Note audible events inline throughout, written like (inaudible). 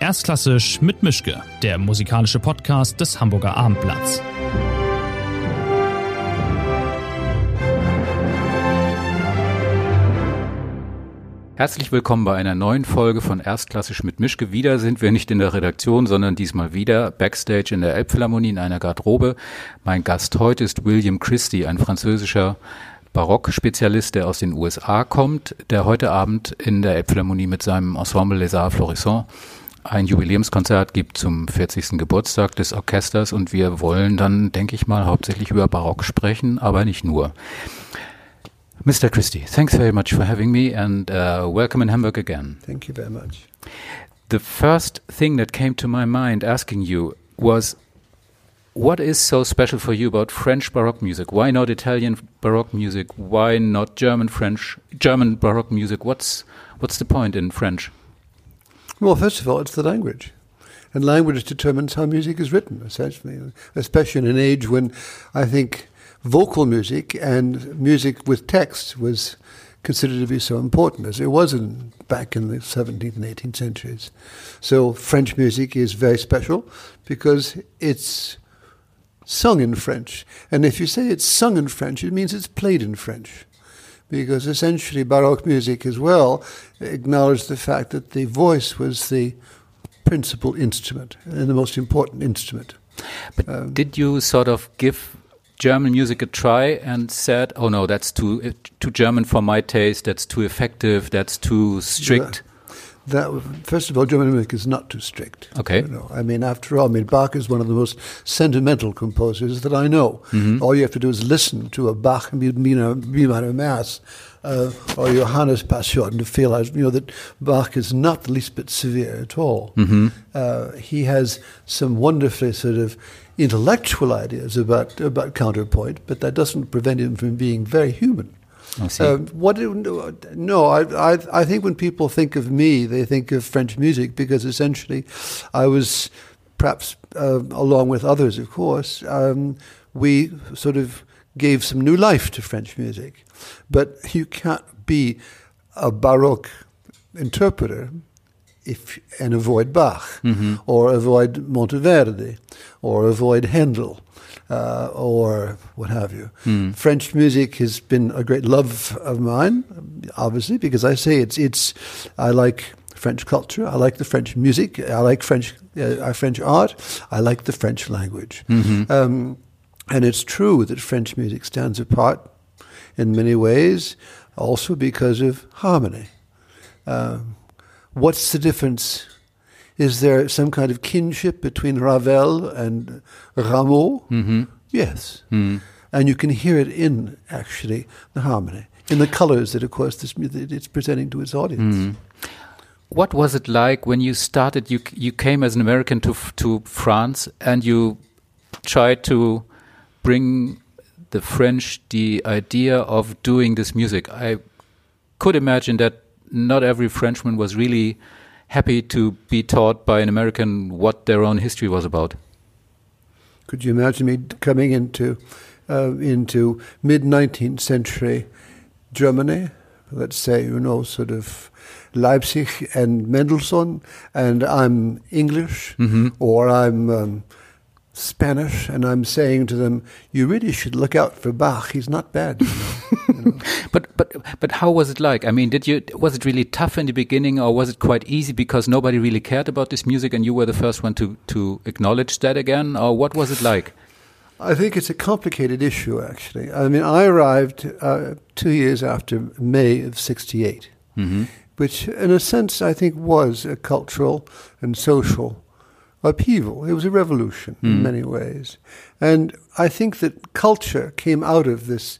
Erstklassisch mit Mischke, der musikalische Podcast des Hamburger Abendblatts. Herzlich willkommen bei einer neuen Folge von Erstklassisch mit Mischke. Wieder sind wir nicht in der Redaktion, sondern diesmal wieder backstage in der Elbphilharmonie in einer Garderobe. Mein Gast heute ist William Christie, ein französischer Barock-Spezialist, der aus den USA kommt, der heute Abend in der Elbphilharmonie mit seinem Ensemble Les Arts Florissants ein Jubiläumskonzert gibt zum 40. Geburtstag des Orchesters und wir wollen dann, denke ich mal, hauptsächlich über Barock sprechen, aber nicht nur. Mr. Christie, thanks very much for having me and uh, welcome in Hamburg again. Thank you very much. The first thing that came to my mind asking you was what is so special for you about French Baroque music? Why not Italian Baroque music? Why not German French German Baroque music? What's what's the point in French? Well, first of all, it's the language. And language determines how music is written, essentially, especially in an age when I think vocal music and music with text was considered to be so important as it was in, back in the 17th and 18th centuries. So French music is very special because it's sung in French. And if you say it's sung in French, it means it's played in French. Because essentially, Baroque music as well acknowledged the fact that the voice was the principal instrument and the most important instrument. But um, did you sort of give German music a try and said, "Oh no, that's too too German for my taste. That's too effective. That's too strict." That, first of all, German music is not too strict. Okay. You know, I mean, after all, I mean, Bach is one of the most sentimental composers that I know. Mm -hmm. All you have to do is listen to a Bach Minor Mass uh, or Johannes Passion to feel, you know, that Bach is not the least bit severe at all. Mm -hmm. uh, he has some wonderfully sort of intellectual ideas about about counterpoint, but that doesn't prevent him from being very human. Uh, what? No, I, I, I think when people think of me, they think of French music because essentially, I was perhaps uh, along with others, of course, um, we sort of gave some new life to French music. But you can't be a Baroque interpreter if and avoid Bach mm-hmm. or avoid Monteverdi or avoid Handel uh, or what have you. Mm. French music has been a great love of mine, obviously, because I say it's it's. I like French culture. I like the French music. I like French uh, French art. I like the French language. Mm-hmm. Um, and it's true that French music stands apart in many ways, also because of harmony. Um, what's the difference is there some kind of kinship between Ravel and Rameau? Mm-hmm. Yes. Mm. And you can hear it in, actually, the harmony, in the colors that, of course, this, it's presenting to its audience. Mm. What was it like when you started? You, you came as an American to, to France and you tried to bring the French the idea of doing this music. I could imagine that not every Frenchman was really happy to be taught by an American what their own history was about. Could you imagine me coming into uh, into mid nineteenth century Germany? Let's say you know, sort of Leipzig and Mendelssohn, and I'm English, mm -hmm. or I'm um, Spanish, and I'm saying to them, "You really should look out for Bach. He's not bad." You know? (laughs) (laughs) but but but how was it like? I mean, did you was it really tough in the beginning, or was it quite easy because nobody really cared about this music, and you were the first one to to acknowledge that again, or what was it like? I think it's a complicated issue, actually. I mean, I arrived uh, two years after May of '68, mm -hmm. which, in a sense, I think was a cultural and social upheaval. It was a revolution mm. in many ways. And I think that culture came out of this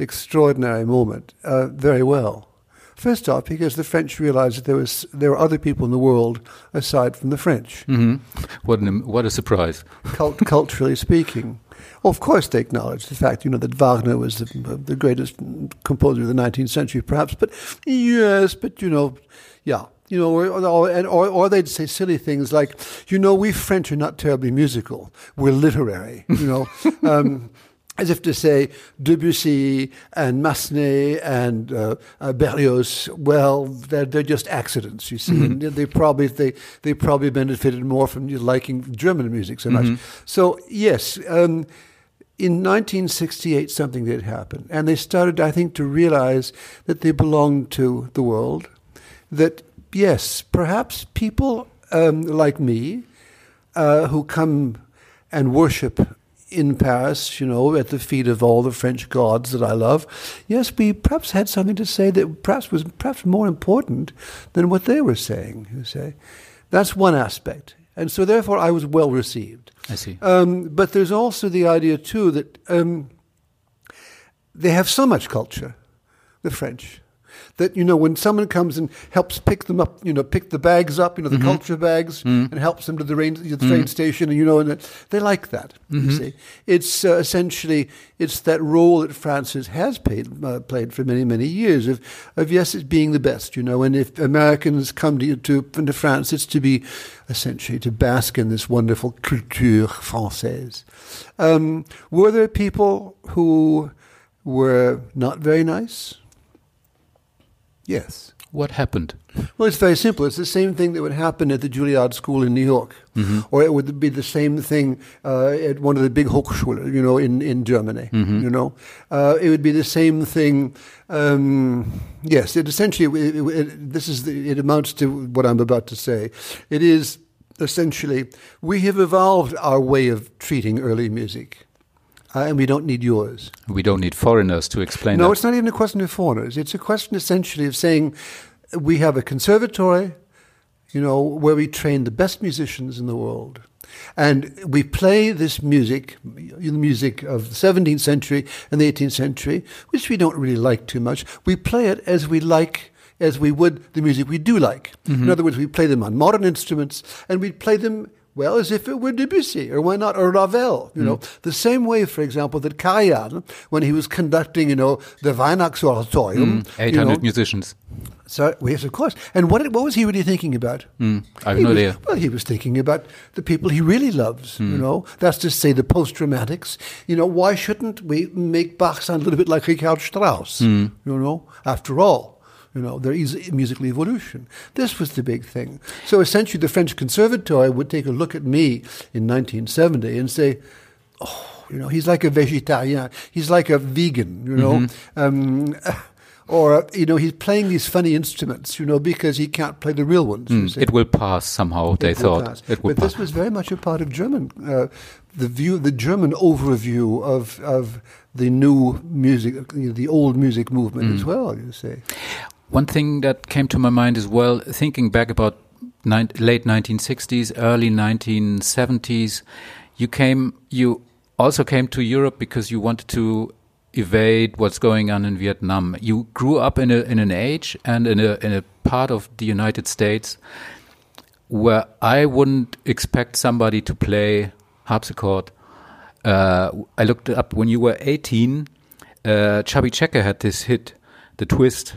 extraordinary moment uh, very well. First off, because the French realized that there was there were other people in the world aside from the French. Mm-hmm. What an, what a surprise! Cult, (laughs) culturally speaking, well, of course they acknowledged the fact, you know, that Wagner was the, the greatest composer of the 19th century, perhaps. But yes, but you know, yeah, you know, or, or, or, or, they'd say silly things like, you know, we French are not terribly musical. We're literary, you know. (laughs) um, as if to say Debussy and Massenet and uh, uh, Berlioz, well, they're, they're just accidents, you see. Mm-hmm. And they probably they they probably benefited more from liking German music so much. Mm-hmm. So yes. Um, in 1968, something did happen, and they started, I think, to realize that they belonged to the world. That yes, perhaps people um, like me, uh, who come and worship in Paris, you know, at the feet of all the French gods that I love, yes, we perhaps had something to say that perhaps was perhaps more important than what they were saying. You say, that's one aspect, and so therefore I was well received. I see. Um, but there's also the idea too that um, they have so much culture, the French, that you know when someone comes and helps pick them up, you know, pick the bags up, you know, the mm-hmm. culture bags, mm-hmm. and helps them to the, train, the train mm-hmm. station, and you know, and they like that. You mm-hmm. see, it's uh, essentially it's that role that France has played uh, played for many many years of of yes, it's being the best, you know, and if Americans come to to, to France, it's to be essentially to bask in this wonderful culture française. Um, were there people who were not very nice? Yes. What happened? Well, it's very simple. It's the same thing that would happen at the Juilliard School in New York, mm-hmm. or it would be the same thing uh, at one of the big Hochschulen, you know, in in Germany. Mm-hmm. You know, uh, it would be the same thing. Um, yes, it essentially it, it, it, this is the, it amounts to what I'm about to say. It is essentially we have evolved our way of treating early music. Uh, and we don't need yours. We don't need foreigners to explain no, that. it's not even a question of foreigners. It's a question essentially of saying we have a conservatory, you know, where we train the best musicians in the world. And we play this music, the music of the 17th century and the 18th century, which we don't really like too much. We play it as we like, as we would the music we do like. Mm-hmm. In other words, we play them on modern instruments and we play them well, as if it were Debussy, or why not, or Ravel, you mm. know. The same way, for example, that Karajan, when he was conducting, you know, the Weihnachtsoratorium. Mm. 800 you know, musicians. So, yes, of course. And what, what was he really thinking about? Mm. I have he no was, idea. Well, he was thinking about the people he really loves, you mm. know. That's to say, the post-Romantics. You know, why shouldn't we make Bach sound a little bit like Richard Strauss, mm. you know, after all? You know, there is musical evolution. This was the big thing. So essentially, the French Conservatoire would take a look at me in 1970 and say, oh, you know, he's like a vegetarian. He's like a vegan, you know. Mm-hmm. Um, (laughs) or you know he's playing these funny instruments, you know, because he can't play the real ones. Mm, it will pass somehow. It they thought pass. it would. But pass. this was very much a part of German, uh, the view, the German overview of of the new music, the old music movement mm. as well. You say. One thing that came to my mind as well, thinking back about late 1960s, early 1970s, you came, you also came to Europe because you wanted to evade what's going on in Vietnam. You grew up in a in an age and in a in a part of the United States where I wouldn't expect somebody to play harpsichord. Uh, I looked up when you were 18. Uh, Chubby Checker had this hit, "The Twist."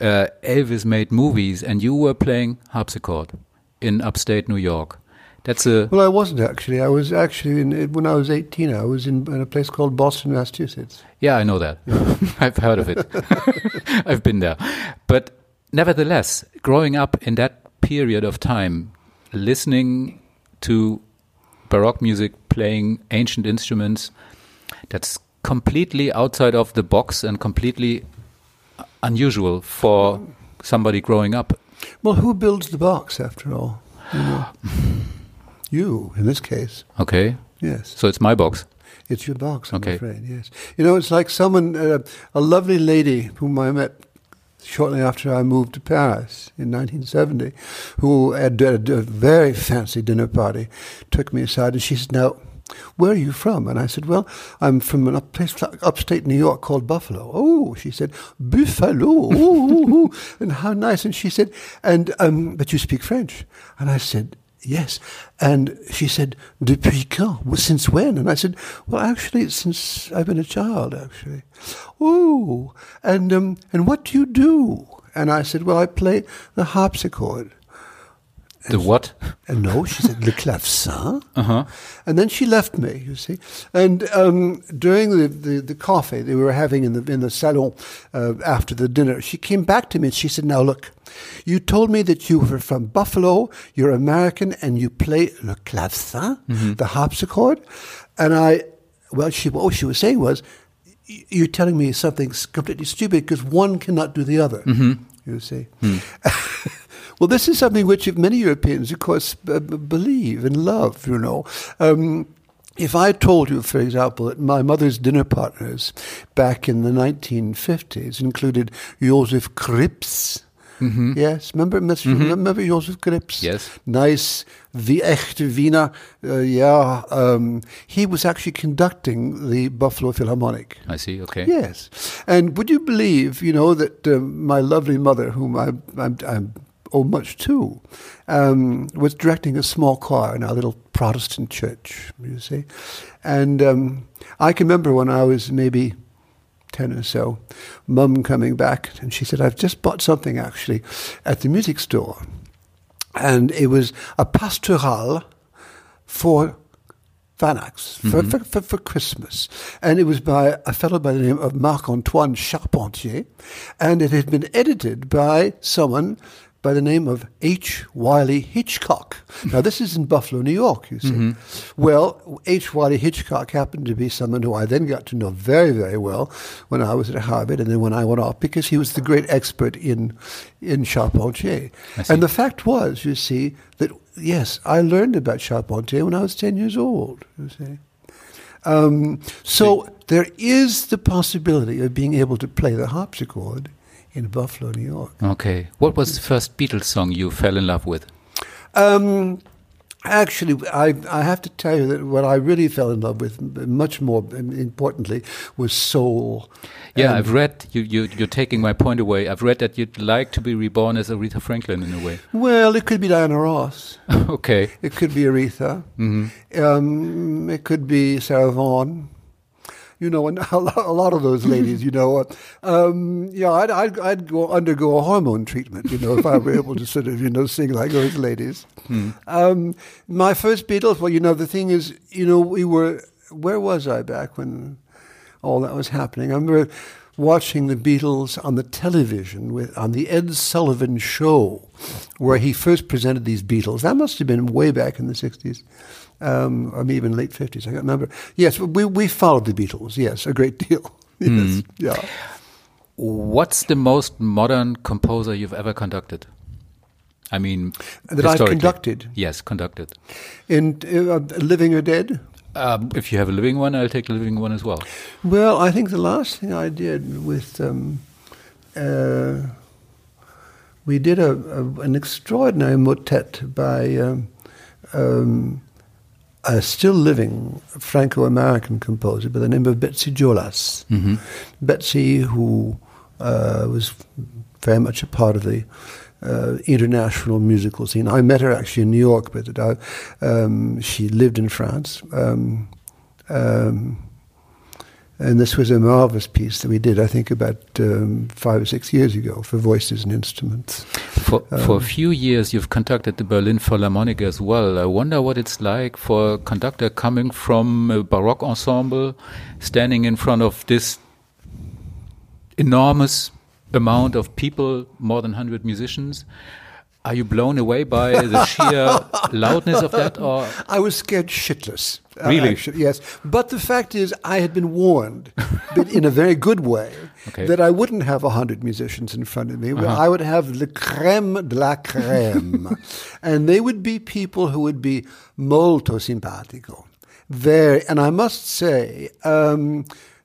Uh, Elvis made movies and you were playing harpsichord in upstate New York. That's a well. I wasn't actually. I was actually in, when I was eighteen. I was in, in, a place called Boston, Massachusetts. Yeah, I know that. (laughs) I've heard of it. (laughs) I've been there. But nevertheless, growing up in that period of time, listening to baroque music, playing ancient instruments, that's completely outside of the box and completely unusual for somebody growing up. Well, who builds the box after all? You, know? (sighs) you in this case. Okay. Yes. So it's my box. It's your box, I'm okay. afraid, yes. You know, it's like someone, uh, a lovely lady whom I met shortly after I moved to Paris in 1970, who had a, a very fancy dinner party, took me aside and she said, Now, where are you from? And I said, Well, I'm from a place upstate New York called Buffalo. Oh, she said, Buffalo. Ooh, and how nice. And she said, And, um, but you speak French. And I said, Yes. And she said, Depuis quand? Well, since when? And I said, Well, actually, since I've been a child, actually. Oh, and, um, and what do you do? And I said, Well, I play the harpsichord. The what? And no, she said, Le clavecin. Uh-huh. And then she left me, you see. And um, during the, the, the, coffee that we were having in the, in the salon uh, after the dinner, she came back to me and she said, Now look, you told me that you were from Buffalo, you're American, and you play le clavecin, mm-hmm. the harpsichord. And I, well, she, what she was saying was, you're telling me something completely stupid because one cannot do the other. Mm-hmm. You see. Mm. (laughs) well, this is something which many Europeans, of course, b- believe and love. You know. Um, if I told you, for example, that my mother's dinner partners back in the 1950s included Josef Krips, Mm-hmm. Yes, remember, mm-hmm. remember Josef Krips? Yes. Nice, the echte Wiener. Uh, yeah, um, he was actually conducting the Buffalo Philharmonic. I see. Okay. Yes, and would you believe, you know, that uh, my lovely mother, whom I, I'm, I'm owe much to, um, was directing a small choir in our little Protestant church. You see, and um, I can remember when I was maybe 10 or so, mum coming back, and she said, I've just bought something actually at the music store. And it was a pastoral for Vanax, for, mm-hmm. for, for, for, Christmas. And it was by a fellow by the name of Marc Antoine Charpentier. And it had been edited by someone by the name of H. Wiley Hitchcock. Now, this is in Buffalo, New York, you see. Mm-hmm. Well, H. Wiley Hitchcock happened to be someone who I then got to know very, very well when I was at Harvard and then when I went off because he was the great expert in, in Charpentier. And the fact was, you see, that yes, I learned about Charpentier when I was 10 years old, you see. Um, so there is the possibility of being able to play the harpsichord in Buffalo, New York. Okay. What was the first Beatles song you fell in love with? Um, actually, I, I have to tell you that what I really fell in love with, much more importantly, was soul. Yeah, and I've read you, you. You're taking my point away. I've read that you'd like to be reborn as Aretha Franklin in a way. Well, it could be Diana Ross. (laughs) okay. It could be Aretha. Mm -hmm. um, it could be Sarah Vaughan you know, and (laughs) a lot of those ladies, you know, um, yeah, I'd, I'd, I'd, go undergo a hormone treatment, you know, if I were able to sort of, you know, sing like those ladies. Hmm. Um, my first Beatles, well, you know, the thing is, you know, we were, where was I back when all that was happening? I remember watching the Beatles on the television with on the Ed Sullivan show, where he first presented these Beatles. That must have been way back in the '60s um, or maybe even late 50s, I can't remember. Yes, we, we followed the Beatles, yes, a great deal. (laughs) yes, mm. yeah. What's the most modern composer you've ever conducted? I mean, that I've conducted. Yes, conducted. In uh, living or dead? Um, if you have a living one, I'll take the living one as well. Well, I think the last thing I did with um, uh, we did a, a, an extraordinary motet by um, um a still living Franco American composer by the name of Betsy Jolas. Mm-hmm. Betsy, who uh, was very much a part of the uh, international musical scene. I met her actually in New York, but uh, um, she lived in France. Um, um, and this was a marvelous piece that we did, I think, about um, five or six years ago for voices and instruments. For, um, for a few years, you've conducted the Berlin Philharmonic as well. I wonder what it's like for a conductor coming from a Baroque ensemble, standing in front of this enormous amount of people, more than 100 musicians. Are you blown away by the sheer (laughs) loudness of that? Or I was scared shitless. Uh, really? Actually, yes. But the fact is, I had been warned, (laughs) but in a very good way, okay. that I wouldn't have a hundred musicians in front of me. Uh-huh. I would have the creme de la creme, (laughs) and they would be people who would be molto simpatico. Very, and I must say. Um,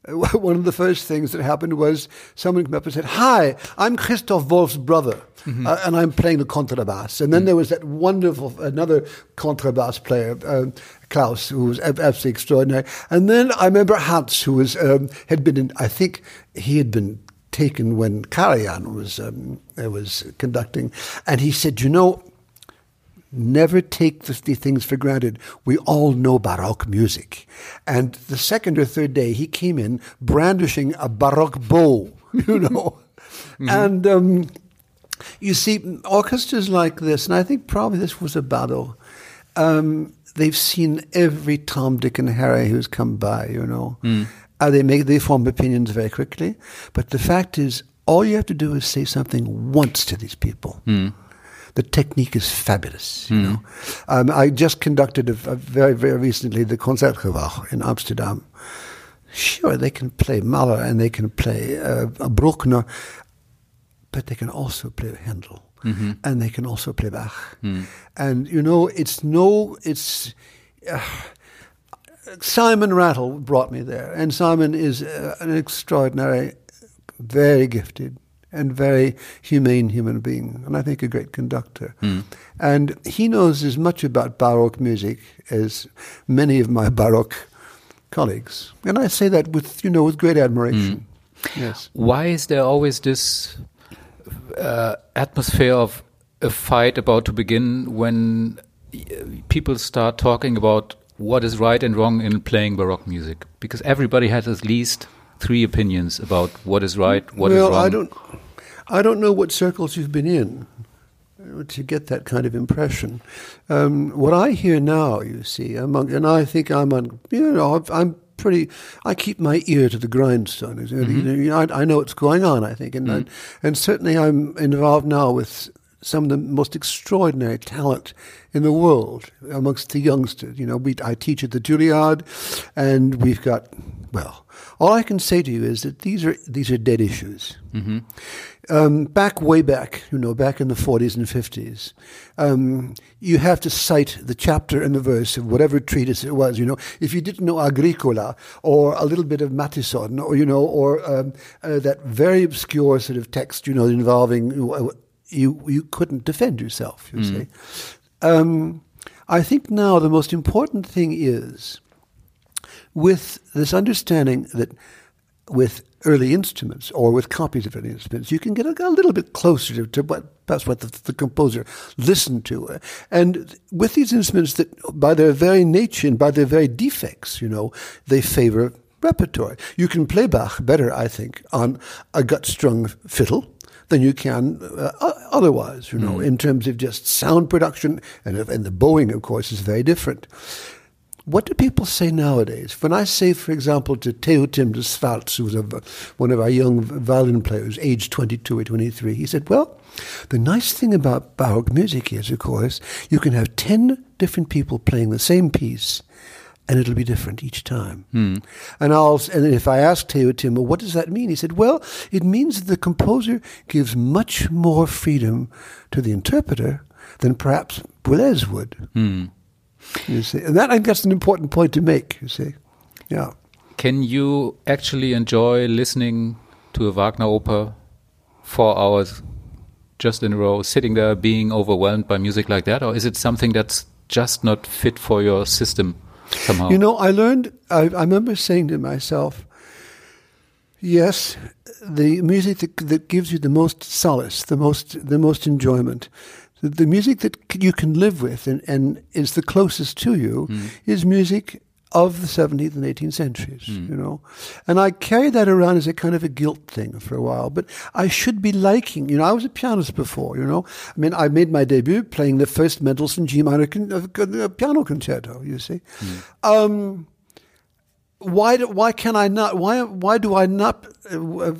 (laughs) one of the first things that happened was someone came up and said, Hi, I'm Christoph Wolff's brother, mm-hmm. uh, and I'm playing the contrabass. And then mm-hmm. there was that wonderful, another contrabass player, uh, Klaus, who was absolutely extraordinary. And then I remember Hans, who was, um, had been in, I think he had been taken when Karajan was, um, was conducting. And he said, You know, Never take the, the, things for granted. We all know Baroque music. And the second or third day, he came in brandishing a Baroque bow, (laughs) you know. mm-hmm. And um, You see, orchestras like this, and I think probably this was a battle. Um, they've seen every Tom, Dick, and Harry who's come by. You know, mm. uh, they make they form opinions very quickly. But the fact is, all you have to do is say something once to these people. Mm. The technique is fabulous. You mm. know, um, I just conducted a, a very very recently the Concertgebouw in Amsterdam. Sure, they can play Mahler and they can play uh, Bruckner, but they can also play Handel. Mm-hmm. and they can also play Bach. Mm. And you know, it's no, it's. Uh, Simon Rattle brought me there, and Simon is uh, an extraordinary, very gifted, and very humane human being, and I think a great conductor. Mm. And he knows as much about Baroque music as many of my Baroque colleagues, and I say that with you know with great admiration. Mm. Yes. Why is there always this uh, atmosphere of a fight about to begin when people start talking about what is right and wrong in playing baroque music because everybody has at least three opinions about what is right what well, is wrong I don't I don't know what circles you've been in to get that kind of impression. Um, what I hear now, you see, among, and I think I'm on, you know, I'm pretty. I keep my ear to the grindstone. Mm-hmm. You know, I, I, know what's going on. I think, and mm. and, and certainly I'm involved now with some of the most extraordinary talent in the world amongst the youngsters. You know, we, I teach at the Juilliard, and we've got well. All I can say to you is that these are these are dead issues. Mm-hmm. Um, back way back, you know, back in the 40s and 50s, um, you have to cite the chapter and the verse of whatever treatise it was. You know, if you didn't know Agricola or a little bit of Mattheson, or you know, or um, uh, that very obscure sort of text, you know, involving you, you couldn't defend yourself. You mm. see, um, I think now the most important thing is with this understanding that with early instruments or with copies of early instruments, you can get a, a little bit closer to, to what perhaps what the, the, composer listened to. And with these instruments that, by their very nature and by their very defects, you know, they favor repertoire. You can play Bach better, I think, on a gut-strung fiddle than you can uh, otherwise, you know, mm. in terms of just sound production. And, and the bowing, of course, is very different. What do people say nowadays? When I say, for example, to Théotime de Swarte, who was a, one of our young violin players, aged 22 or 23, he said, Well, the nice thing about Baroque music is, of course, you can have 10 different people playing the same piece and it'll be different each time. Hmm. And I'll and if I asked Théotime, well, what does that mean? He said, well, it means that the composer gives much more freedom to the interpreter than perhaps Boulez would. Hmm. You see, and that I think that's an important point to make. You see, yeah. Can you actually enjoy listening to a Wagner opera four hours just in a row, sitting there being overwhelmed by music like that, or is it something that's just not fit for your system somehow? You know, I learned. I, I remember saying to myself, "Yes, the music that, that gives you the most solace, the most the most enjoyment." The, the music that you can live with and, and is the closest to you mm. is music of the 17th and 18th centuries, mm. you know. And I carried that around as a kind of a guilt thing for a while, but I should be liking, you know, I was a pianist before, you know. I mean, I made my debut playing the first Mendelssohn G minor con- uh, uh piano concerto, you see. Mm. Um, why, do, why can I not, why, why do I not uh,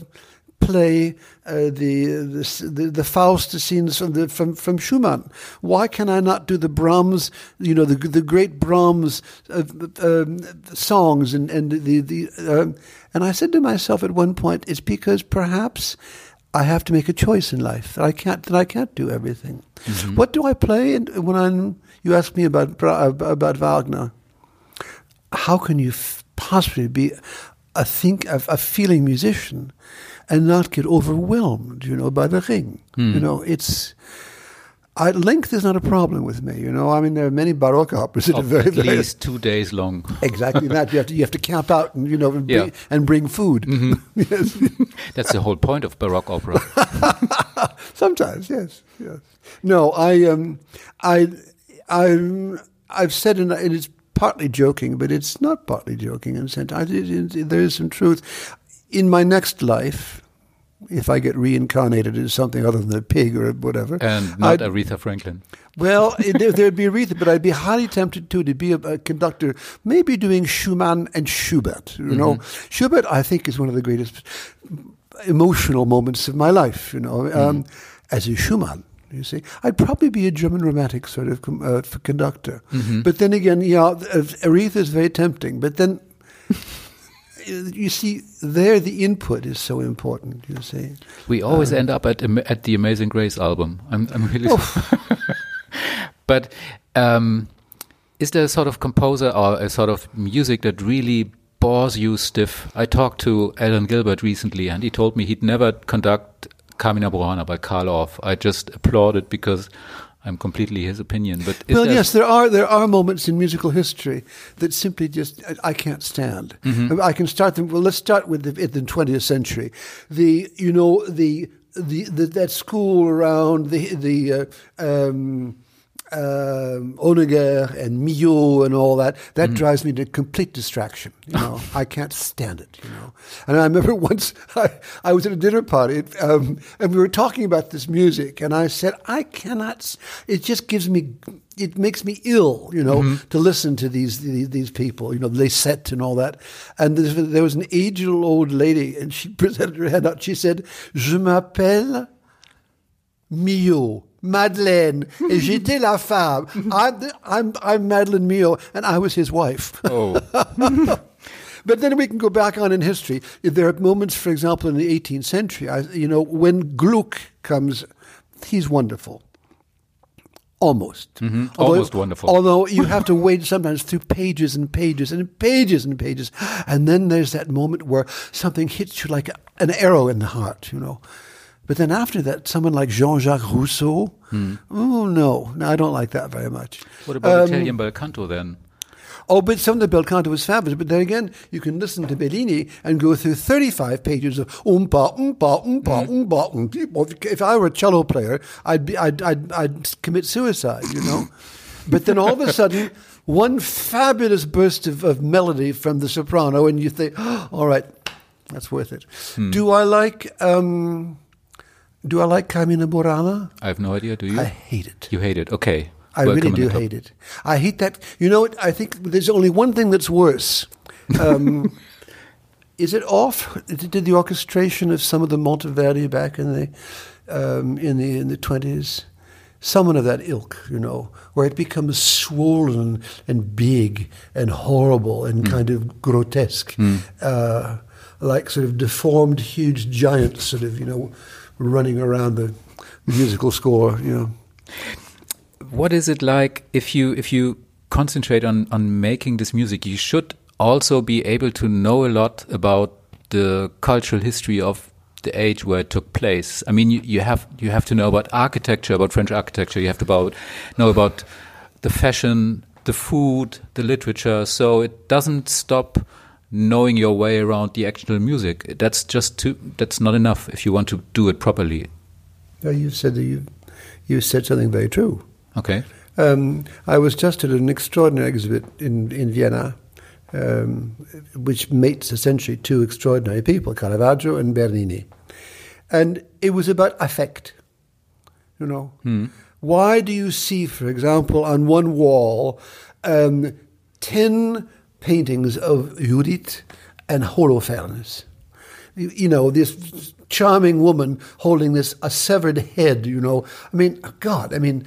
play uh, the, the, the Faust scenes from, the, from from Schumann? Why can I not do the Brahms, you know, the the great Brahms uh, um, songs and and the the um, and I said to myself at one point, it's because perhaps. I have to make a choice in life that I can't that I can't do everything. Mm-hmm. What do I play when I'm? You ask me about about Wagner. How can you f- possibly be a think a, a feeling musician and not get overwhelmed, you know, by the ring. Hmm. You know, it's. I, length is not a problem with me, you know. I mean, there are many Baroque operas that are very, at very, least two days long. (laughs) Exactly that. You have to you have to camp out and you know and, yeah. bring, and bring food. Mm-hmm. (laughs) yes. (laughs) That's the whole point of Baroque opera. Sometimes, yes, yes. No, I um, I I I've said, and it's partly joking, but it's not partly joking in a sense. I, it, it, there is some truth in my next life, if I get reincarnated as something other than a pig or whatever. And not I'd- Aretha Franklin. well, it, there'd be Aretha, but I'd be highly tempted too to be a, a conductor, maybe doing Schumann and Schubert. You know, Schubert, I think, is one of the greatest emotional moments of my life. You know, um, as is Schumann. You see, I'd probably be a German romantic sort of uh, conductor. But then again, yeah, uh, Aretha is very tempting. But then. You see, there the input is so important. You see, We always end up at at the Amazing Grace album. I'm, I'm really. (laughs) But um, is there a sort of composer or a sort of music that really bores you stiff? I talked to Alan Gilbert recently, and he told me he'd never conduct Carmina Burana by Carl Orff. I just applauded because I'm completely his opinion. But well, there yes, there are there are moments in musical history that simply just I, I can't stand. I can start them. Well, let's start with the, in the 20th century. The you know the the, the that school around the the uh, um, um, Honegger and Milhaud and all that that drives me to complete distraction. You know, (laughs) I can't stand it. You know, and I remember (laughs) once I, I was at a dinner party um, and we were talking about this music, and I said I cannot. It just gives me. It makes me ill, you know, to listen to these, these these people, you know, they set and all that. And there was- an aged old lady, and she (laughs) presented her hand out. She said, "Je m'appelle Milhaud, Madeleine, et (laughs) j'étais la femme. I'm, the- I'm, I'm Madeleine Milhaud, and I was his wife. oh, (laughs) but then we can go back on in history. There are moments, for example, in the 18th century, I, you know, when Gluck comes, he's wonderful. Almost. Mhm, almost wonderful. Although you have to wade sometimes through pages and pages and pages and pages. And then there's that moment where something hits you like an arrow in the heart, you know. But then after that, someone like Jean Jacques Rousseau, oh no, no, I don't like that very much. what about Um, Italian bel canto then? Oh, but some of the bel canto was fabulous. But then again, you can listen to Bellini and go through 35 pages of umpa, umpa, umpa, umpa, umpa. If I were a cello player, I'd, be, I'd, I'd, I'd commit suicide, you know? (laughs) but then all of a sudden, one fabulous burst of, of melody from the soprano, and you think, (gasps) oh, all right, that's worth it. Do I like, um, do I like Carmina Burana? I have no idea. Do you? I hate it. you hate it? Okay. I Welcome really do hate it. I hate that. You know what? I think there's only one thing that's worse. Um, (laughs) is it Orff? Did the orchestration of some of the Monteverdi back in the um, in the in the twenties? Someone of that ilk, you know, where it becomes swollen and big and horrible and kind of grotesque, uh, like sort of deformed, huge giants, sort of, you know, running around the musical score, you know. what is it like if you if you concentrate on on making this music? You should also be able to know a lot about the cultural history of the age where it took place. I mean you, you have you have to know about architecture about french architecture. You have to about know about the fashion the food the literature. So it doesn't stop knowing your way around the actual music that's just too that's not enough if you want to do it properly Well, you said that you you said something very true. okay Um, I was just at an extraordinary exhibit in in Vienna, um, which mates essentially two extraordinary people, Caravaggio and Bernini, and it was about affect. You know, why do you see, for example, on one wall, um, ten paintings of Judith and Holofernes? you, you know, this charming woman holding this a severed head. You know, I mean, God, I mean,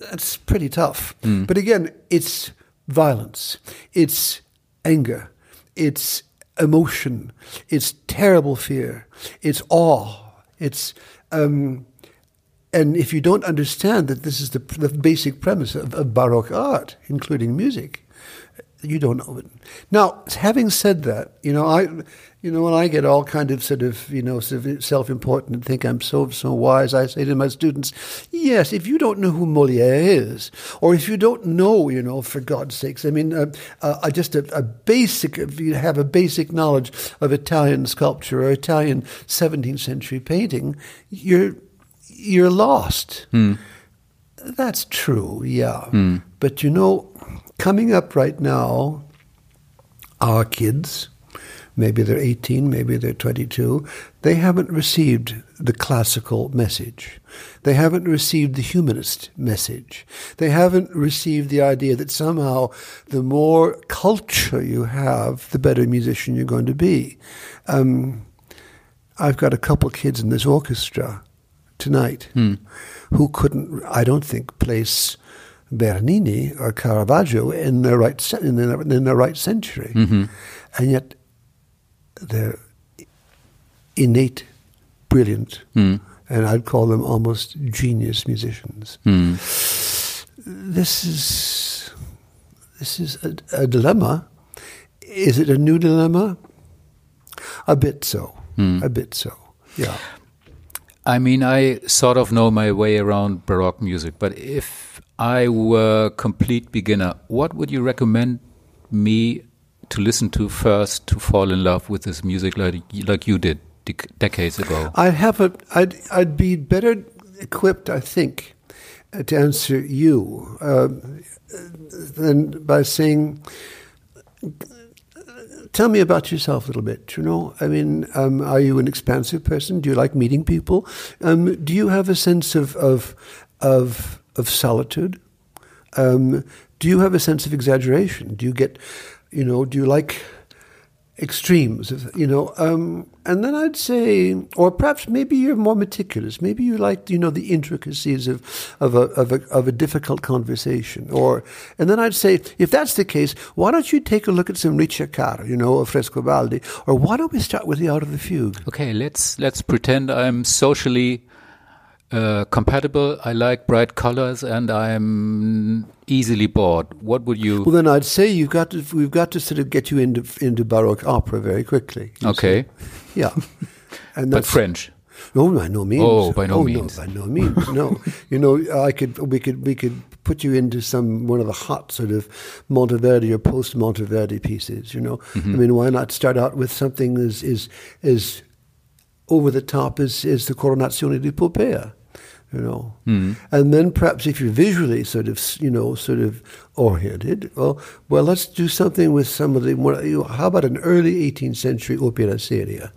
that's pretty tough. But again, it's violence, it's anger, it's emotion, it's terrible fear, it's awe, it's. Um, and if you don't understand that this is the, the basic premise of, of Baroque art, including music, you don't know it. Now, having said that, you know, I, you know, when I get all kind of sort of, you know, sort of self-important and think I'm so so wise, I say to my students, yes, if you don't know who Molière is, or if you don't know, you know, for God's sakes, I mean, uh, uh, just a, a basic, if you have a basic knowledge of Italian sculpture or Italian 17th century painting, you're you're lost. That's true, yeah. But you know, coming up right now, our kids, maybe they're 18, maybe they're 22, they haven't received the classical message. They haven't received the humanist message. They haven't received the idea that somehow the more culture you have, the better musician you're going to be. Um, I've got a couple kids in this orchestra tonight Hmm. who couldn't, I don't think, place Bernini or Caravaggio in their right in their, in their right century, Mhm. and yet they're innate, brilliant, Hmm. and I'd call them almost genius musicians. Hmm. This is this is a, a dilemma. Is it a new dilemma? A bit so. Hmm. A bit so. Yeah. I mean, I sort of know my way around Baroque music, but if I were a complete beginner, what would you recommend me to listen to first to fall in love with this music like, like you did dec- decades ago? I'd have a. I'd. I'd be better equipped, I think, uh, to answer you uh, than by saying, "Tell me about yourself a little bit." You know, I mean, um, are you an expansive person? Do you like meeting people? Um, do you have a sense of of of of solitude? Um, do you have a sense of exaggeration? Do you get, you know, do you like extremes? You know, um, and then I'd say, or perhaps maybe you're more meticulous. Maybe you like, you know, the intricacies of of a of a of a difficult conversation. Or, and then I'd say, if that's the case, why don't you take a look at some Ricercaro, you know, or Frescobaldi, or why don't we start with the Art of the Fugue? Okay, let's let's pretend I'm socially uh, compatible. I like bright colors, and I'm easily bored. What would you? Well, then I'd say you've got to, we've got to sort of get you into into Baroque opera very quickly. Okay, see. Yeah. (laughs) And but French. No, by no means. Oh, by no means. No, by no means. No, (laughs) you know, I could, we could, we could put you into some one of the hot sort of Monteverdi or post Monteverdi pieces. You know, Mm-hmm. I mean, why not start out with something as is is over the top as is the Coronazione di Poppea. You know, Mm-hmm. and then perhaps if you're visually sort of, you know, sort of oriented, well, well, let's do something with some of the. more- You know, how about an early 18th century opera seria,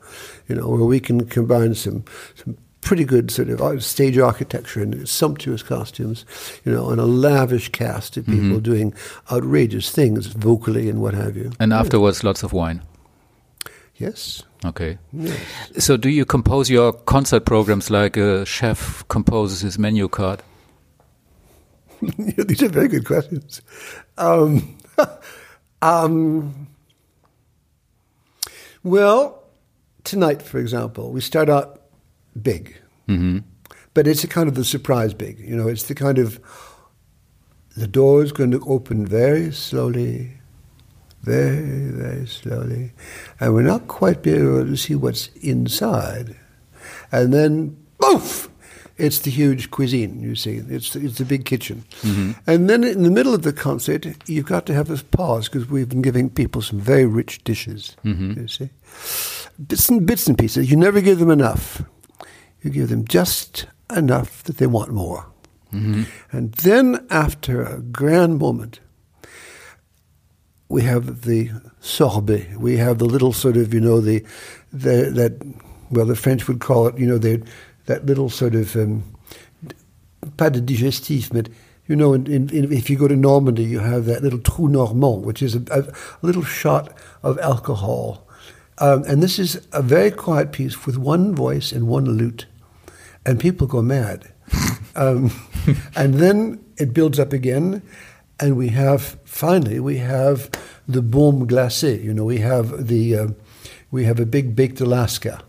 you know, where we can combine some some pretty good sort of stage architecture and sumptuous costumes, you know, and a lavish cast of people doing outrageous things vocally and what have you. And afterwards, lots of wine. Yes. Okay. Yes. So, do you compose your concert programs like a chef composes his menu card? (laughs) These are very good questions. Um, (laughs) um, well, tonight, for example, we start out big, hmm but it's a kind of the surprise big. You know, it's the kind of the door is going to open very slowly, very, very slowly, and we're not quite able to see what's inside. And then, poof! It's the huge cuisine, you see. It's the, it's the big kitchen. Mm-hmm. And then in the middle of the concert, you've got to have a pause because we've been giving people some very rich dishes, mm-hmm. you see. Bits and, bits and pieces. You never give them enough. You give them just enough that they want more. Mm-hmm. And then, after a grand moment, we have the sorbet. We have the little sort of, you know, the, the that, well, the French would call it, you know, the, that little sort of, um, pas de digestif, but, you know, in, in, if you go to Normandy, you have that little trou normand, which is a, a, a little shot of alcohol. Um, and this is a very quiet piece with one voice and one lute. And people go mad. (laughs) um, and then it builds up again. And we have, finally, we have the bombe glacée. You know, we have the, uh, we have a big baked Alaska.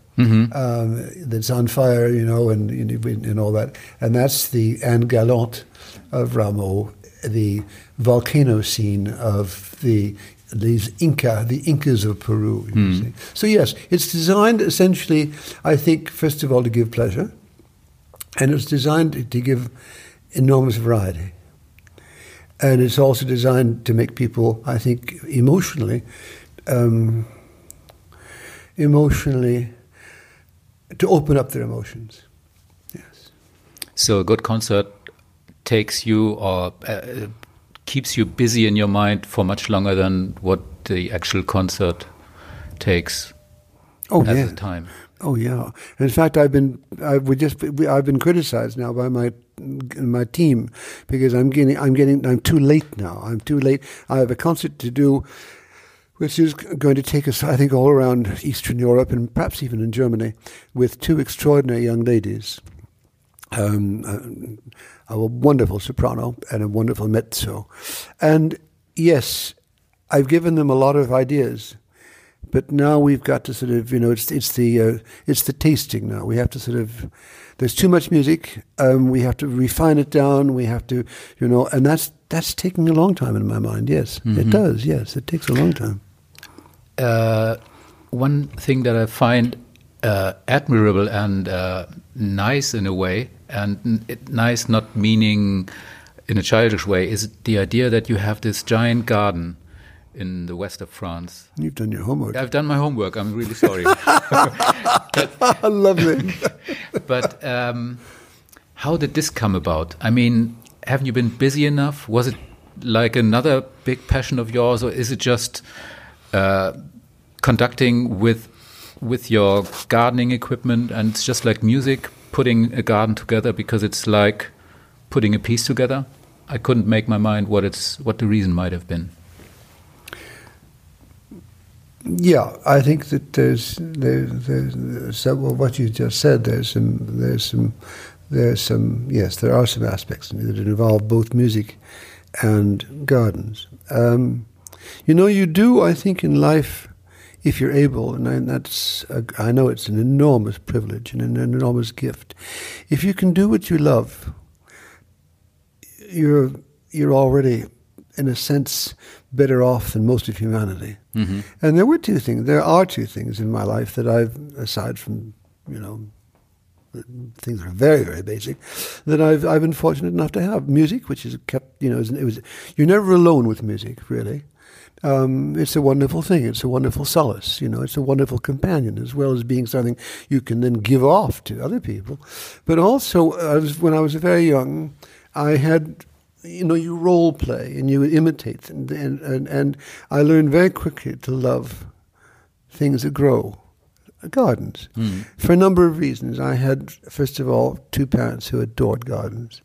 Um, that's on fire, you know, and, and and all that, and that's the Indes Galantes of Rameau, the volcano scene of the these Inca, the Incas of Peru. You see. So yes, it's designed essentially, I think, first of all, to give pleasure, and it's designed to give enormous variety. And it's also designed to make people, I think, emotionally, um, emotionally, to open up their emotions. Yes. So, a good concert takes you or uh, keeps you busy in your mind for much longer than what the actual concert takes Oh at yeah. the time. Oh yeah. In fact, I've been I would just I've been criticized now by my my team because I'm getting I'm getting I'm too late now. I'm too late. I have a concert to do, which is going to take us I think all around Eastern Europe and perhaps even in Germany with two extraordinary young ladies. Um, a, a wonderful soprano and a wonderful mezzo, and yes, I've given them a lot of ideas but now we've got to sort of you know it's it's the uh, it's the tasting now we have to sort of there's too much music um, we have to refine it down we have to you know and that's that's taking a long time in my mind yes. It does yes it takes a long time. Uh, one thing that I find uh, admirable and uh, nice in a way, and it, nice not meaning in a childish way, is the idea that you have this giant garden in the west of France. you've done your homework I've done my homework. I'm really sorry, (laughs) lovely (laughs) but um, how did this come about? I mean, haven't you been busy enough? Was it like another big passion of yours, or is it just uh, conducting with with your gardening equipment and it's just like music, putting a garden together because it's like putting a piece together? I couldn't make my mind what it's what the reason might have been. Yeah, I think that there's there's, there's well, what you just said. There's some there's some there's some yes, there are some aspects that involve both music and gardens. Um, you know, you do. I think in life, if you're able, and I, that's a, I know it's an enormous privilege and an, an enormous gift. If you can do what you love, you're you're already, in a sense, better off than most of humanity. And there were two things. There are two things in my life that I've, aside from you know, things that are very very basic, that I've I've been fortunate enough to have music, which is kept you know it was you're never alone with music really. Um, it's a wonderful thing. It's a wonderful solace. You know, it's a wonderful companion as well as being something you can then give off to other people. But also, I was, when I was very young, I had you know, you role play and you imitate, and, and, and, and I learned very quickly to love things that grow, gardens, for a number of reasons. I had, first of all, two parents who adored gardens,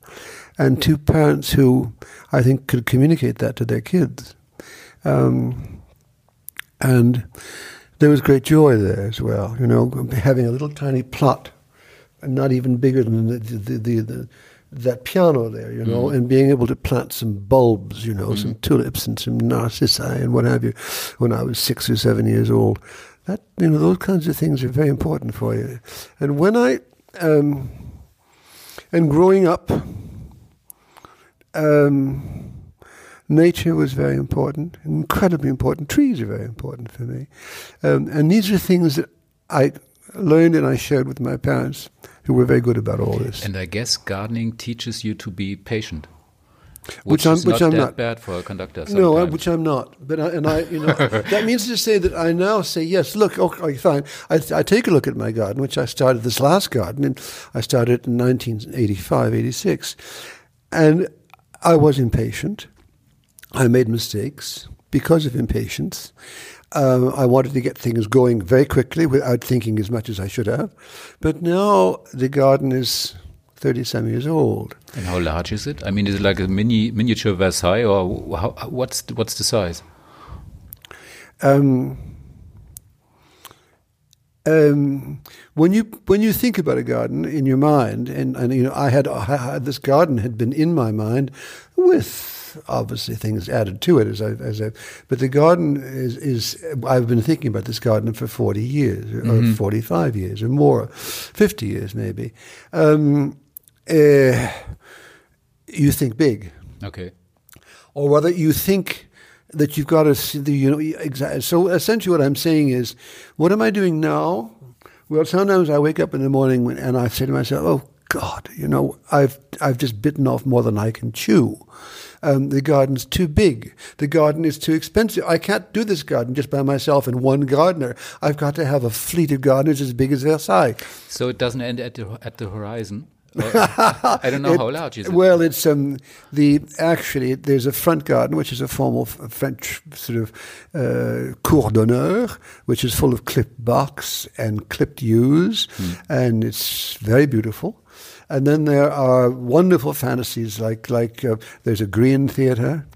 and two parents who I think could communicate that to their kids. Um, and there was great joy there as well, you know, having a little tiny plot, not even bigger than the, the, the, the that piano there, you know, and being able to plant some bulbs, you know, some tulips and some narcissi and what have you, when I was six or seven years old. That you know, those kinds of things are very important for you. And when I um, and growing up, um, nature was very important, incredibly important. Trees are very important for me, um, and these are things that I learned and I shared with my parents, who were very good about all this. And I guess gardening teaches you to be patient, Which which, I'm- is which not I'm that not. bad for a conductor. No, I, which I'm not. But I, and I, you know, (laughs) that means to say that I now say yes. Look, okay, fine. I, I take a look at my garden, which I started this last garden, and I started in 1985, 86, and I was impatient. I made mistakes because of impatience. Um, I wanted to get things going very quickly without thinking as much as I should have. But now the garden is 30 some years old. And how large is it? I mean, is it like a mini miniature Versailles, or how, what's the, what's the size? Um, um, when you when you think about a garden in your mind, and, and you know, I had, I had this garden had been in my mind with obviously things added to it as I as I, but the garden is is I've been thinking about this garden for forty years or forty five years or more, fifty years maybe. Um, uh, you think big Okay. or whether you think that you've got to see the you know exactly. So essentially, what I'm saying is, what am I doing now? Well, sometimes I wake up in the morning and I say to myself, "Oh God, you know, I've I've just bitten off more than I can chew." Um, the garden's too big. The garden is too expensive. I can't do this garden just by myself and one gardener. I've got to have a fleet of gardeners as big as Versailles. So it doesn't end at the at the horizon. (laughs) I don't know It- how large is it. Well, it's um, the actually there's a front garden which is a formal French sort of uh, cour d'honneur, which is full of clipped box and clipped yews, and it's very beautiful. And then there are wonderful fantasies like like uh, there's a green theatre.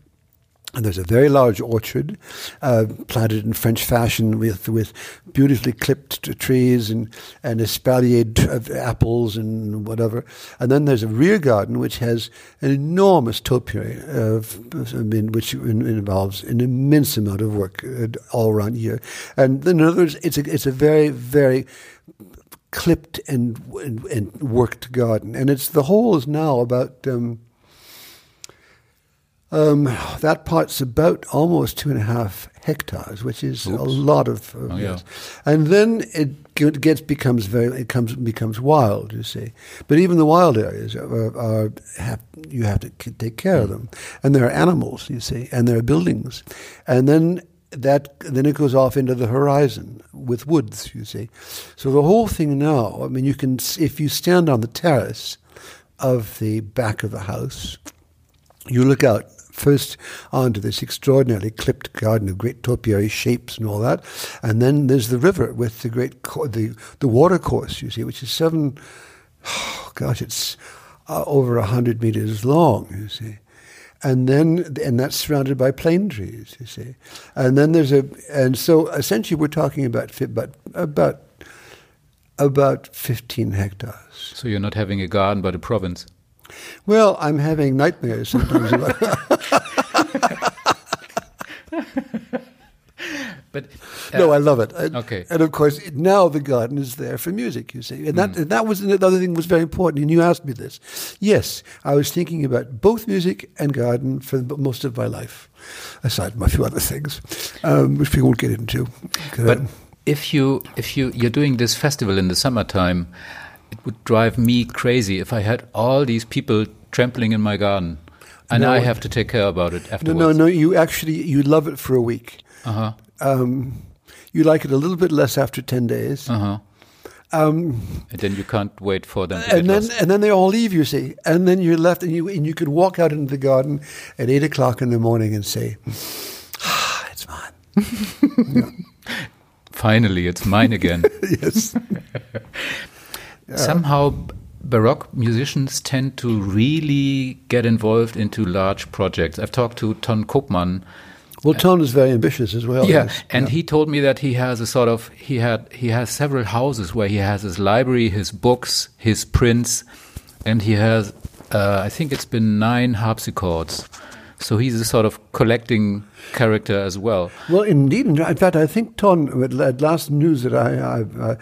And there's a very large orchard uh, planted in French fashion with with beautifully clipped trees and and espaliered uh, apples and whatever. And then there's a rear garden which has an enormous topiary, of, I mean, which in, involves an immense amount of work uh, all around year. And in other words, it's a it's a very very clipped and and, and worked garden. And it's the whole is now about. Um, um, that part's about almost two and a half hectares, which is a lot of. of Oh, yeah. yes. And then it gets becomes very it comes becomes wild. You see, but even the wild areas are, are have you have to take care of them, and there are animals. You see, and there are buildings, and then that then it goes off into the horizon with woods. You see, so the whole thing now. I mean, you can if you stand on the terrace of the back of the house you look out first onto this extraordinarily clipped garden of great topiary shapes and all that, and then there's the river with the great co- the the water course you see, which is seven, (sighs) gosh, it's uh, over a hundred meters long. You see. And then, and that's surrounded by plane trees, you see. And then there's a, and so essentially we're talking about, about, about, about 15 hectares. so you're not having a garden, but a province. Well, I'm having nightmares sometimes (laughs) (laughs) But No, uh, I love it. And- Okay. And of course, now the garden is there for music, you see. And that, and that was another thing was very important. And you asked me this. Yes, I was thinking about both music and garden for most of my life, aside from a few other things, um, which we won't get into. But Um, if you if you you're doing this festival in the summertime, it would drive me crazy if I had all these people trampling in my garden, and No. I have to take care about it afterwards. no, no, no. You actually you love it for a week. Uh huh. Um, you like it a little bit less after ten days. Uh huh. Um, And then you can't wait for them to and then lost. and then they all leave. You see, and then you're left, and you and you could walk out into the garden at eight o'clock in the morning and say, ah, "It's mine." (laughs) Finally, it's mine again. (laughs) yes. (laughs) Somehow, Baroque musicians tend to really get involved into large projects. I've talked to Ton Koopman. Well, Ton is very ambitious as well. yeah, yes. and he told me that he has a sort of he had he has several houses where he has his library, his books, his prints, and he has uh, I think it's been nine harpsichords. So he's a sort of collecting character as well. Well, indeed. In fact, I think Ton, at last news that I, I, I,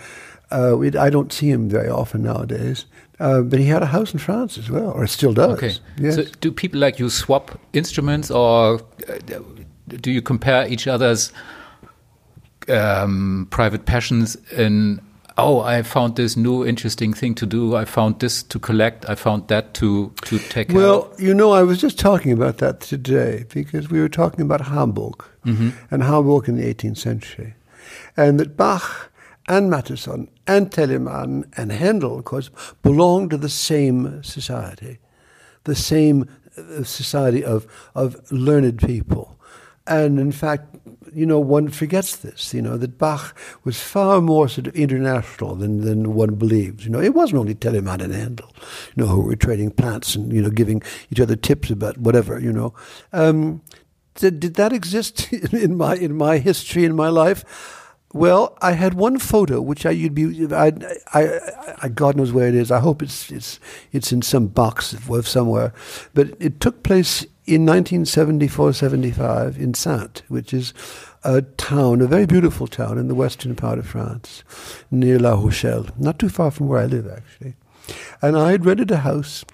uh, I don't see him very often nowadays, uh, but he had a house in France as well, or still does. Okay. Yes. So do people like you swap instruments or uh, do you compare each other's um, private passions in, oh, I found this new interesting thing to do. I found this to collect. I found that to, to take Well, of. you know, I was just talking about that today because we were talking about Hamburg and Hamburg in the 18th century. And that Bach and Mattheson and Telemann and Handel, of course, belonged to the same society, the same uh, society of, of learned people. And in fact, you know, one forgets this, you know, that Bach was far more sort of international than, than one believes. You know, it wasn't only Telemann and Handel, you know, who were trading plants and, you know, giving each other tips about whatever, you know. Um, did, did that exist (laughs) in my, in my history, in my life? Well, I had one photo which I you'd be I, I, I God knows where it is. I hope it's it's it's in some box of somewhere, but it took place in 1974-75 in Saintes, which is a town, a very beautiful town in the western part of France, near La Rochelle, not too far from where I live actually. And I had rented a house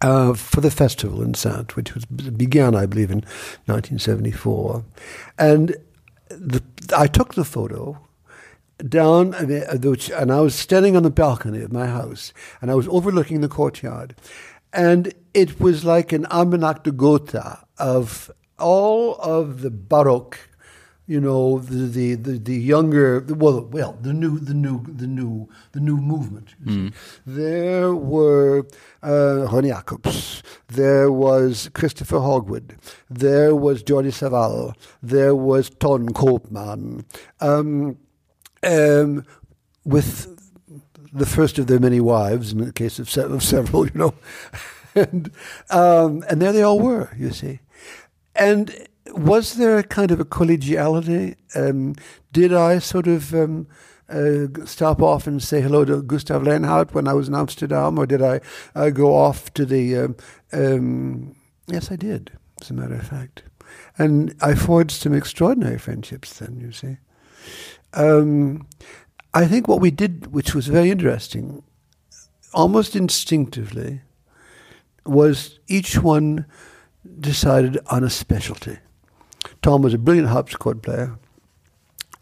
uh, for the festival in Saintes, which was began, I believe, in 1974, and the, I took the photo down, uh, which- and I was standing on the balcony of my house, and I was overlooking the courtyard, and it was like an Almanach de Gotha of all of the Baroque you know the, the the, the younger well well the new the new the new the new movement. mm. there were uh, René Jacobs. There was Christopher Hogwood. There was Jordi Savall there was Ton Koopman. Um, um, with the first of their many wives in the case of, se- of several (laughs) you know and um, and there they all were you see and was there a kind of a collegiality? Um, did I sort of um, uh, stop off and say hello to Gustav Leonhardt when I was in Amsterdam, or did I uh, go off to the? Um, um, yes, I did. As a matter of fact, and I forged some extraordinary friendships. Then you see, um, I think what we did, which was very interesting, almost instinctively, was each one decided on a specialty. Ton was a brilliant harpsichord player,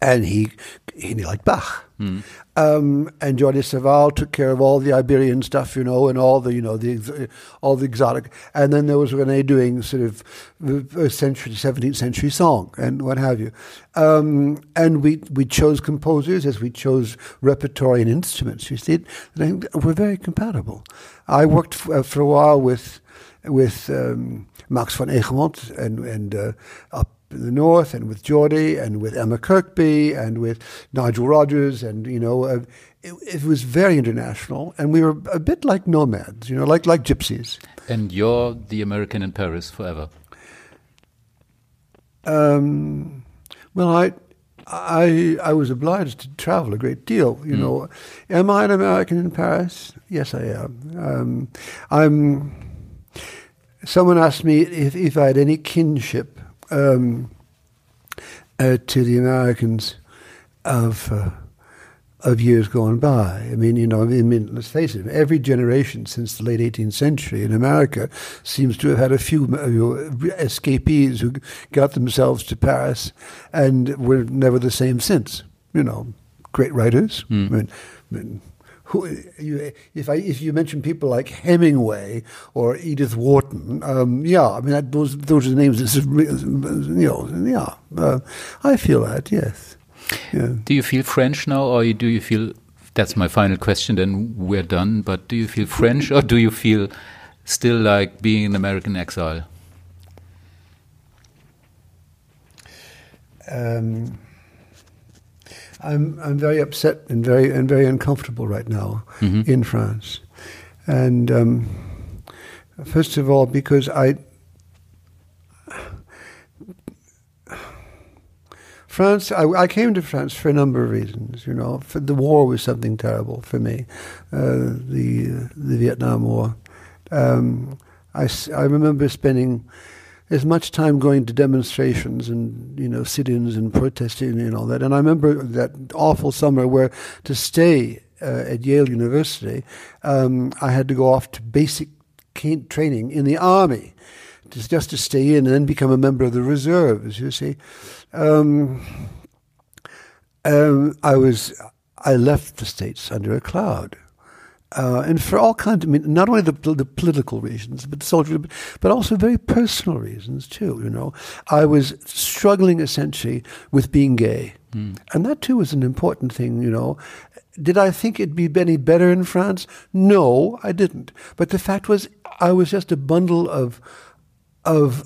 and he he liked Bach. Mm. Um, and Jordi Savall took care of all the Iberian stuff, you know, and all the you know the all the exotic. And then there was Rene doing sort of century, seventeenth century song and what have you. Um, and we we chose composers as we chose repertory and instruments. You see, and we're very compatible. I worked f- uh, for a while with with um, Max van Egmond and and uh, up the north, and with Jordi and with Emma Kirkby, and with Nigel Rogers, and you know, uh, it, it, was very international, and we were a bit like nomads, you know, like like gypsies. And you're the American in Paris forever. Um, well, I. I I was obliged to travel a great deal. You mm. know, am I an American in Paris? Yes, I am. Um, I'm. Someone asked me if, if I had any kinship um, uh, to the Americans of uh, of years gone by. I mean, you know, I mean, let's face it, every generation since the late 18th century in America seems to have had a few escapees who got themselves to Paris and were never the same since. You know, great writers. Mm. I mean, I mean, who, you, if I if you mention people like Hemingway or Edith Wharton, um, yeah, I mean that, those those are the names. You know, yeah, uh, I feel that. Yes. Yeah. Do you feel French now, or do you feel? That's my final question. Then we're done. But do you feel French, or do you feel still like being an American exile? Um, I'm I'm very upset and very and very uncomfortable right now mm-hmm. in France, and um, first of all because I. France, I, I, came to France for a number of reasons. You know, for the war was something terrible for me, uh, the the Vietnam War. Um, I, I remember spending as much time going to demonstrations and you know sit-ins and protesting and all that. And I remember that awful summer where to stay uh, at Yale University, um, I had to go off to basic training in the army, just just to stay in and then become a member of the reserves. You see, um, um, I was I left the states under a cloud. Uh, and for all kinds, I mean, not only the, the political reasons, but social, but also very personal reasons too. You know, I was struggling essentially with being gay, mm. and that too was an important thing. You know, did I think it'd be any better in France? No, I didn't. But the fact was, I was just a bundle of of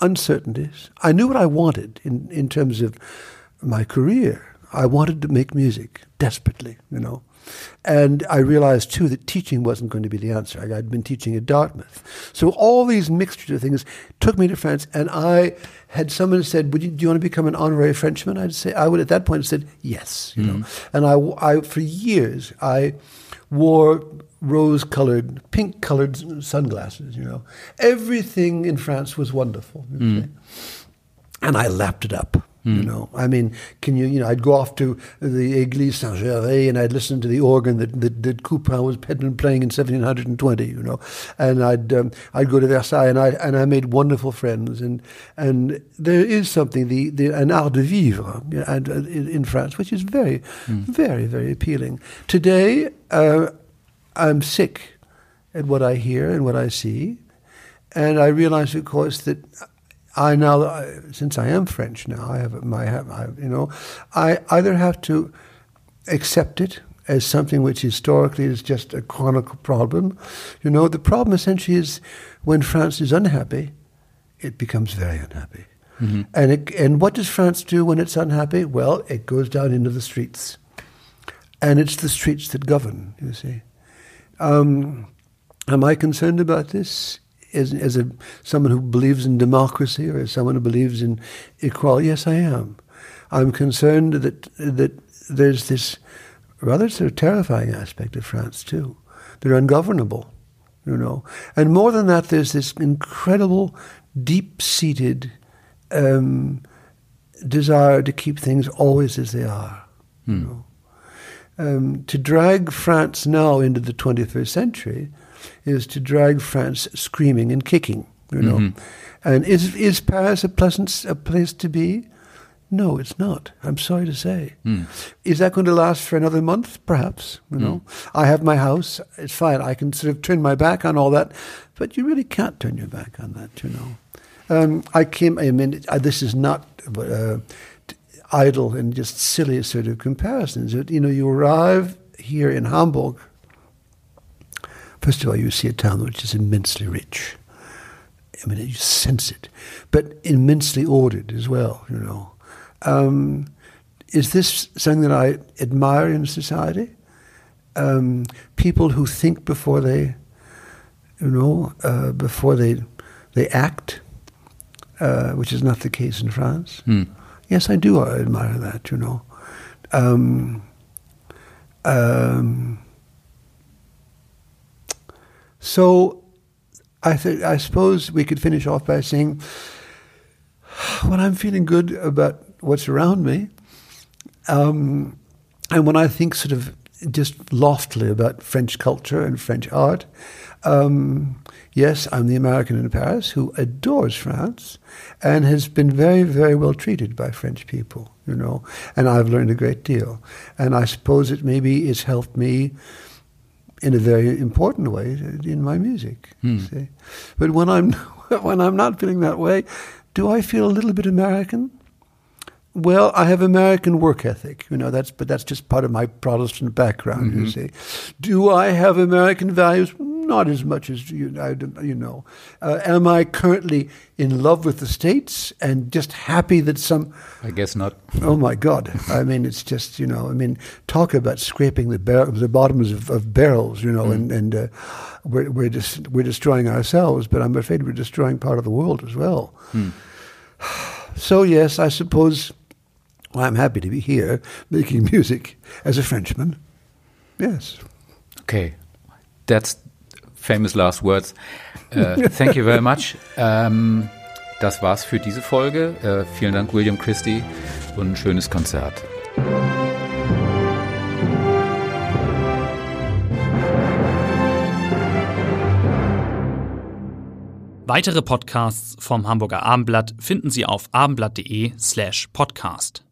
uncertainties. I knew what I wanted in in terms of my career. I wanted to make music desperately, you know. And I realized too that teaching wasn't going to be the answer. I, had been teaching at Dartmouth. So all these mixtures of things took me to France, and I had someone said, Would you, Do you want to become an honorary Frenchman? I'd say, I would at that point have said, Yes. You mm-hmm. know? And I, I, for years, I wore rose colored, pink colored sunglasses, you know. Everything in France was wonderful. Mm. And I lapped it up. Mm. You know, I mean, can you, you know, I'd go off to the Église Saint Gervais and I'd listen to the organ that, that, that Couperin was playing in 1720, you know, and I'd, um, I'd go to Versailles and I, and I made wonderful friends. And, and there is something, the, the, an art de vivre and, uh, in, in France, which is very, mm. very, very appealing. Today, uh, I'm sick at what I hear and what I see. And I realize, of course, that I now, since I am French now, I have my, I, you know, I either have to accept it as something which historically is just a chronicle problem. You know, the problem essentially is when France is unhappy, it becomes very unhappy. Mm-hmm. And, it, and what does France do when it's unhappy? Well, it goes down into the streets. And it's the streets that govern, you see. Um, am I concerned about this? As, as a, someone who believes in democracy or as someone who believes in equality? Yes, I am. I'm concerned that, that there's this rather sort of terrifying aspect of France too. They're ungovernable, you know. And more than that, there's this incredible, deep-seated um, desire to keep things always as they are. Hmm. You know? um, to drag France now into the 21st century is to drag France screaming and kicking. You know, mm-hmm. and is is Paris a pleasant a place to be? No, it's not. I'm sorry to say. Mm. Is that going to last for another month? Perhaps. You know, mm. I have my house. It's fine. I can sort of turn my back on all that, but you really can't turn your back on that. You know, um, I came. I mean, this is not uh, idle and just silly sort of comparisons. You know, you arrive here in Hamburg. First of all, you see a town which is immensely rich. I mean, you sense it, but immensely ordered as well. You know um, is this something that I admire in society? Um, people who think before they, you know, uh, before they they act, uh, which is not the case in France. Mm. Yes, I do admire that. You know. Um, um, so, I think I suppose we could finish off by saying, when I'm feeling good about what's around me. Um, and when I think sort of just loftily about French culture and French art, um, yes, I'm the American in Paris who adores France and has been very, very well treated by French people, you know, and I've learned a great deal. And I suppose it maybe has helped me in a very important way in my music. Hmm. But when I'm (laughs) when I'm not feeling that way, do I feel a little bit American? Well, I have American work ethic, you know. That's but that's just part of my Protestant background. Mm-hmm. You see, do I have American values? Not as much as you, you know. Uh, am I currently in love with the states and just happy that some? I guess not. (laughs) Oh my God! I mean, it's just you know. I mean, talk about scraping the bar- the bottoms of, of barrels, you know, mm. and and uh, we're we're just we're destroying ourselves, but I'm afraid we're destroying part of the world as well. Mm. (sighs) So yes, I suppose I'm happy to be here making (laughs) music as a Frenchman. Yes. Okay, that's famous last words. Uh, thank you very much. Ähm, das war's für diese Folge. Äh, vielen Dank, William Christie, und ein schönes Konzert. Weitere Podcasts vom Hamburger Abendblatt finden Sie auf abendblatt.de slash podcast.